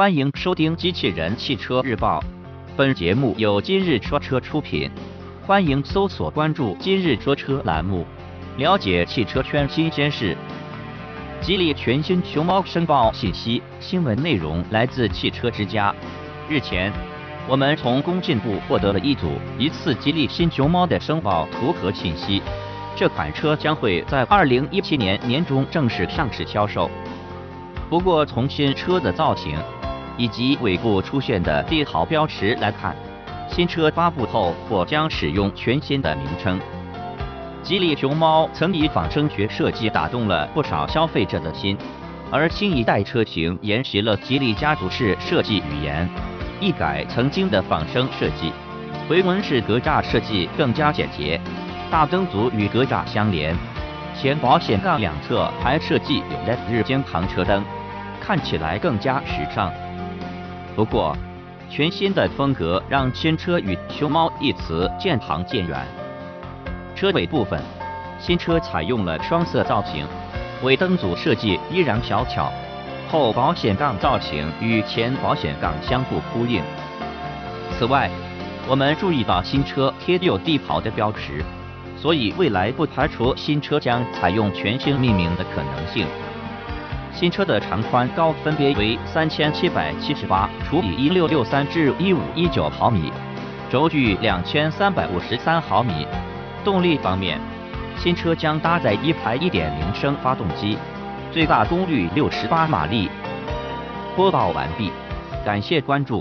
欢迎收听《机器人汽车日报》，本节目由今日说车出品。欢迎搜索关注“今日说车”栏目，了解汽车圈新鲜事。吉利全新熊猫申报信息，新闻内容来自汽车之家。日前，我们从工信部获得了一组疑似吉利新熊猫的申报图和信息。这款车将会在二零一七年年中正式上市销售。不过，从新车的造型，以及尾部出现的帝豪标识来看，新车发布后或将使用全新的名称。吉利熊猫曾以仿生学设计打动了不少消费者的心，而新一代车型沿袭了吉利家族式设计语言，一改曾经的仿生设计，回纹式格栅设计更加简洁，大灯组与格栅相连，前保险杠两侧还设计有 LED 日间行车灯，看起来更加时尚。不过，全新的风格让新车与“熊猫”一词渐行渐远。车尾部分，新车采用了双色造型，尾灯组设计依然小巧，后保险杠造型与前保险杠相互呼应。此外，我们注意到新车贴有帝豪的标识，所以未来不排除新车将采用全新命名的可能性。新车的长宽高分别为三千七百七十八除以一六六三至一五一九毫米，轴距两千三百五十三毫米。动力方面，新车将搭载一台一点零升发动机，最大功率六十八马力。播报完毕，感谢关注。